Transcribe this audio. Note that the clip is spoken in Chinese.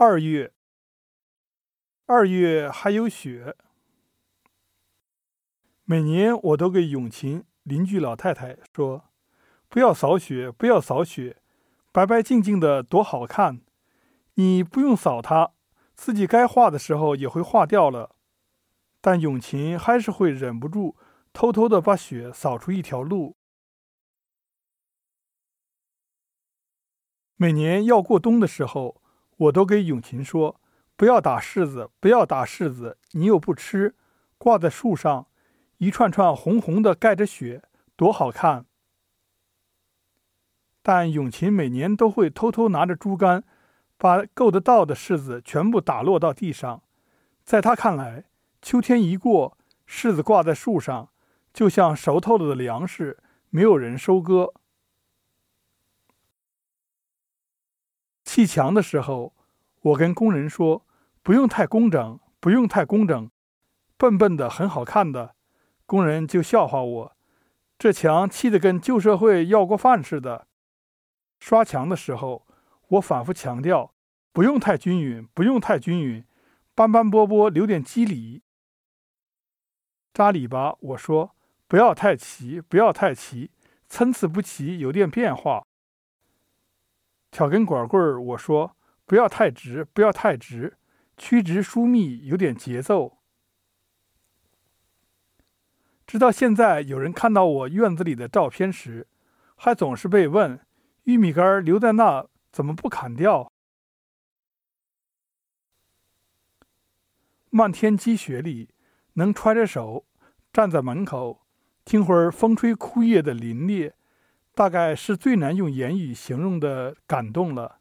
二月，二月还有雪。每年我都给永琴邻居老太太说：“不要扫雪，不要扫雪，白白净净的多好看。你不用扫它，自己该化的时候也会化掉了。”但永琴还是会忍不住偷偷的把雪扫出一条路。每年要过冬的时候。我都给永琴说：“不要打柿子，不要打柿子，你又不吃，挂在树上，一串串红红的，盖着雪，多好看。”但永琴每年都会偷偷拿着竹竿，把够得到的柿子全部打落到地上。在他看来，秋天一过，柿子挂在树上，就像熟透了的粮食，没有人收割。砌墙的时候，我跟工人说：“不用太工整，不用太工整，笨笨的很好看的。”工人就笑话我：“这墙砌得跟旧社会要过饭似的。”刷墙的时候，我反复强调：“不用太均匀，不用太均匀，斑斑驳驳，留点肌理。”扎里吧，我说：“不要太齐，不要太齐，参差不齐，有点变化。”挑根管棍儿，我说不要太直，不要太直，曲直疏密，有点节奏。直到现在，有人看到我院子里的照片时，还总是被问：玉米杆留在那，怎么不砍掉？漫天积雪里，能揣着手站在门口，听会儿风吹枯叶的凛冽。大概是最难用言语形容的感动了。